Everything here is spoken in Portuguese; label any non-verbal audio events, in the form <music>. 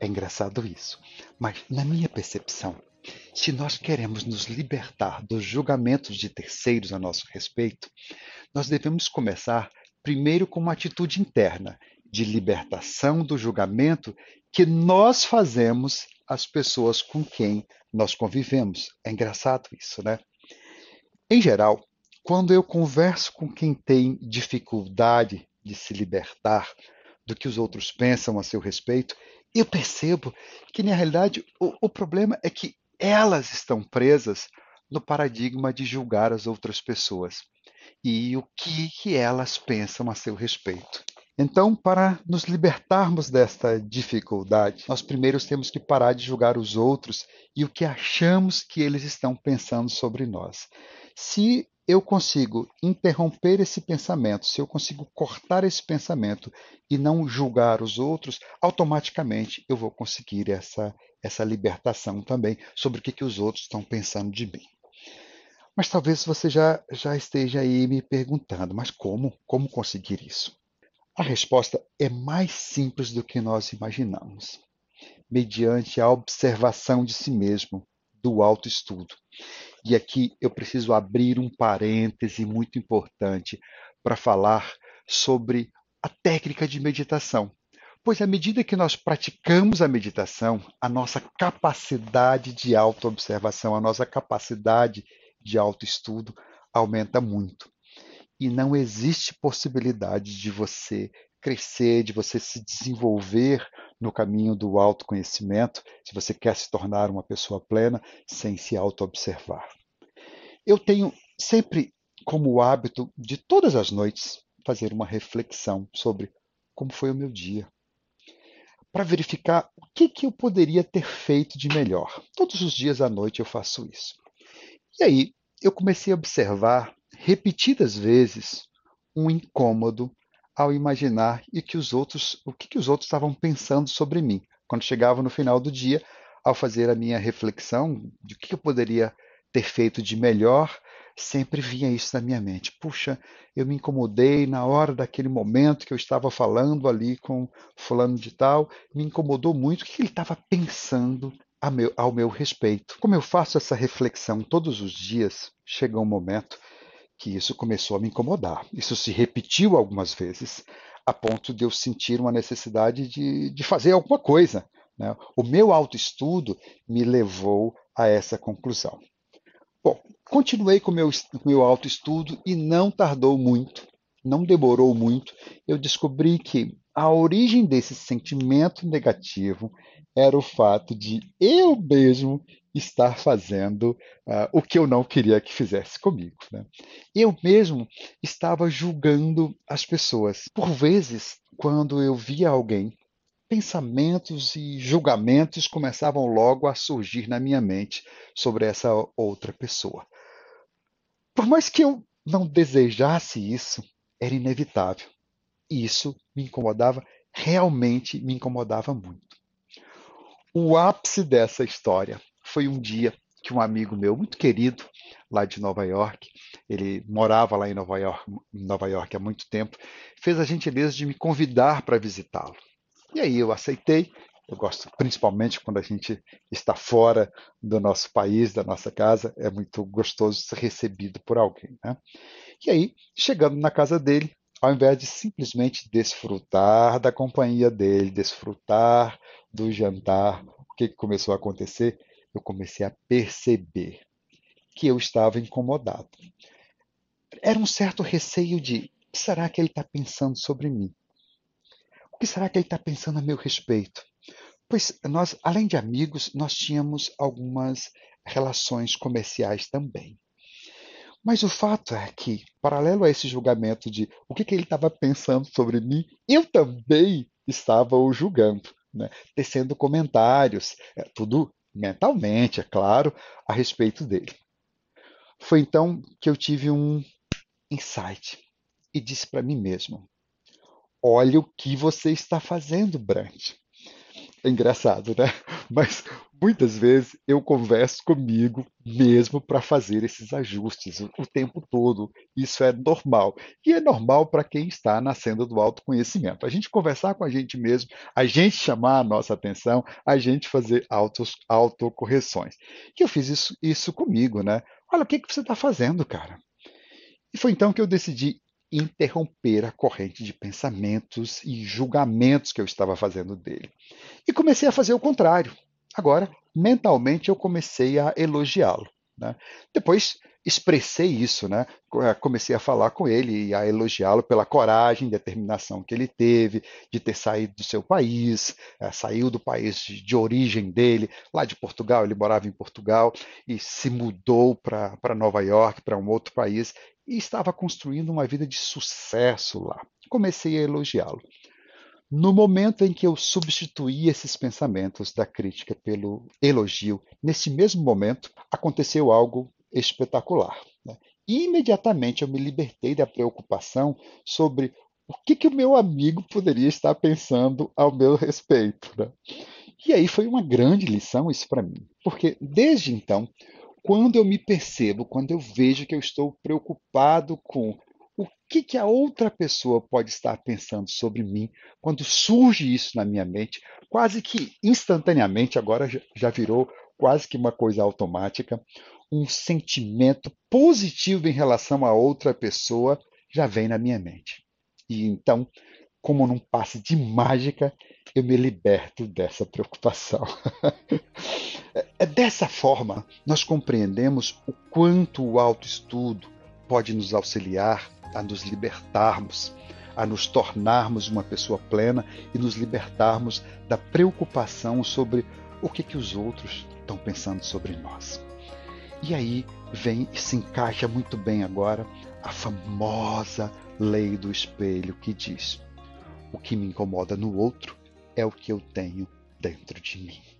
É engraçado isso. Mas, na minha percepção, se nós queremos nos libertar dos julgamentos de terceiros a nosso respeito, nós devemos começar primeiro com uma atitude interna de libertação do julgamento que nós fazemos às pessoas com quem nós convivemos. É engraçado isso, né? Em geral, quando eu converso com quem tem dificuldade de se libertar do que os outros pensam a seu respeito, eu percebo que, na realidade, o, o problema é que elas estão presas no paradigma de julgar as outras pessoas e o que, que elas pensam a seu respeito. Então, para nos libertarmos desta dificuldade, nós primeiro temos que parar de julgar os outros e o que achamos que eles estão pensando sobre nós. Se eu consigo interromper esse pensamento, se eu consigo cortar esse pensamento e não julgar os outros, automaticamente eu vou conseguir essa, essa libertação também sobre o que, que os outros estão pensando de mim. Mas talvez você já, já esteja aí me perguntando, mas como? Como conseguir isso? A resposta é mais simples do que nós imaginamos, mediante a observação de si mesmo, do autoestudo. E aqui eu preciso abrir um parêntese muito importante para falar sobre a técnica de meditação. Pois à medida que nós praticamos a meditação, a nossa capacidade de autoobservação, a nossa capacidade de autoestudo aumenta muito. E não existe possibilidade de você crescer, de você se desenvolver no caminho do autoconhecimento, se você quer se tornar uma pessoa plena, sem se auto-observar. Eu tenho sempre como hábito de todas as noites fazer uma reflexão sobre como foi o meu dia, para verificar o que, que eu poderia ter feito de melhor. Todos os dias à noite eu faço isso. E aí eu comecei a observar repetidas vezes um incômodo ao imaginar e que os outros, o que, que os outros estavam pensando sobre mim. Quando chegava no final do dia, ao fazer a minha reflexão de o que eu poderia ter feito de melhor, sempre vinha isso na minha mente. Puxa, eu me incomodei na hora daquele momento que eu estava falando ali com fulano de tal, me incomodou muito o que ele estava pensando meu, ao meu respeito. Como eu faço essa reflexão todos os dias, chega um momento que isso começou a me incomodar. Isso se repetiu algumas vezes, a ponto de eu sentir uma necessidade de, de fazer alguma coisa. Né? O meu autoestudo me levou a essa conclusão. Bom, continuei com o meu, meu autoestudo e não tardou muito, não demorou muito, eu descobri que a origem desse sentimento negativo era o fato de eu mesmo estar fazendo uh, o que eu não queria que fizesse comigo. Né? Eu mesmo estava julgando as pessoas. Por vezes, quando eu via alguém, pensamentos e julgamentos começavam logo a surgir na minha mente sobre essa outra pessoa. Por mais que eu não desejasse isso, era inevitável. E isso me incomodava, realmente me incomodava muito. O ápice dessa história foi um dia que um amigo meu, muito querido, lá de Nova York, ele morava lá em Nova York, Nova York há muito tempo, fez a gentileza de me convidar para visitá-lo. E aí eu aceitei. Eu gosto principalmente quando a gente está fora do nosso país, da nossa casa, é muito gostoso ser recebido por alguém. Né? E aí, chegando na casa dele, ao invés de simplesmente desfrutar da companhia dele, desfrutar do jantar, o que começou a acontecer? eu comecei a perceber que eu estava incomodado. Era um certo receio de: será que ele está pensando sobre mim? O que será que ele está pensando a meu respeito? Pois nós, além de amigos, nós tínhamos algumas relações comerciais também. Mas o fato é que, paralelo a esse julgamento de o que, que ele estava pensando sobre mim, eu também estava o julgando, né? tecendo comentários, é, tudo mentalmente, é claro, a respeito dele. Foi então que eu tive um insight e disse para mim mesmo: Olha o que você está fazendo, Brant. É engraçado, né? <laughs> Mas muitas vezes eu converso comigo mesmo para fazer esses ajustes o, tempo todo. Isso é normal. E é normal para quem está na senda do autoconhecimento. A gente conversar com a gente mesmo, a gente chamar a nossa atenção, a gente fazer autos, autocorreções. E eu fiz isso, isso comigo, né? Olha, o que, que você está fazendo, cara? E foi então que eu decidi interromper a corrente de pensamentos e julgamentos que eu estava fazendo dele. E comecei a fazer o contrário. Agora, mentalmente, eu comecei a elogiá-lo. Né? Depois expressei isso, né? Eh, comecei a falar com ele e a elogiá-lo pela coragem, determinação que ele teve de ter saído do seu país, é, saiu do país de origem dele, lá de Portugal, ele morava em Portugal e se mudou para Nova York, para um outro país, e estava construindo uma vida de sucesso lá. Comecei a elogiá-lo. No momento em que eu substituí esses pensamentos da crítica pelo elogio, nesse mesmo momento aconteceu algo espetacular. Né? Imediatamente eu me libertei da preocupação sobre o que, que o meu amigo poderia estar pensando ao meu respeito. Né? E aí foi uma grande lição isso para mim, porque desde então, quando eu me percebo, quando eu vejo que eu estou preocupado com o que, que a outra pessoa pode estar pensando sobre mim quando surge isso na minha mente, quase que instantaneamente, agora já virou quase que uma coisa automática, um sentimento positivo em relação a outra pessoa já vem na minha mente. E então, como num passe de mágica, eu me liberto dessa preocupação. <laughs> é dessa forma nós compreendemos o quanto o autoestudo pode nos auxiliar a nos libertarmos, a nos tornarmos uma pessoa plena e nos libertarmos da preocupação sobre o que, que os outros estão pensando sobre nós. E aí vem e se encaixa muito bem agora a famosa lei do espelho que diz: o que me incomoda no outro é o que eu tenho dentro de mim.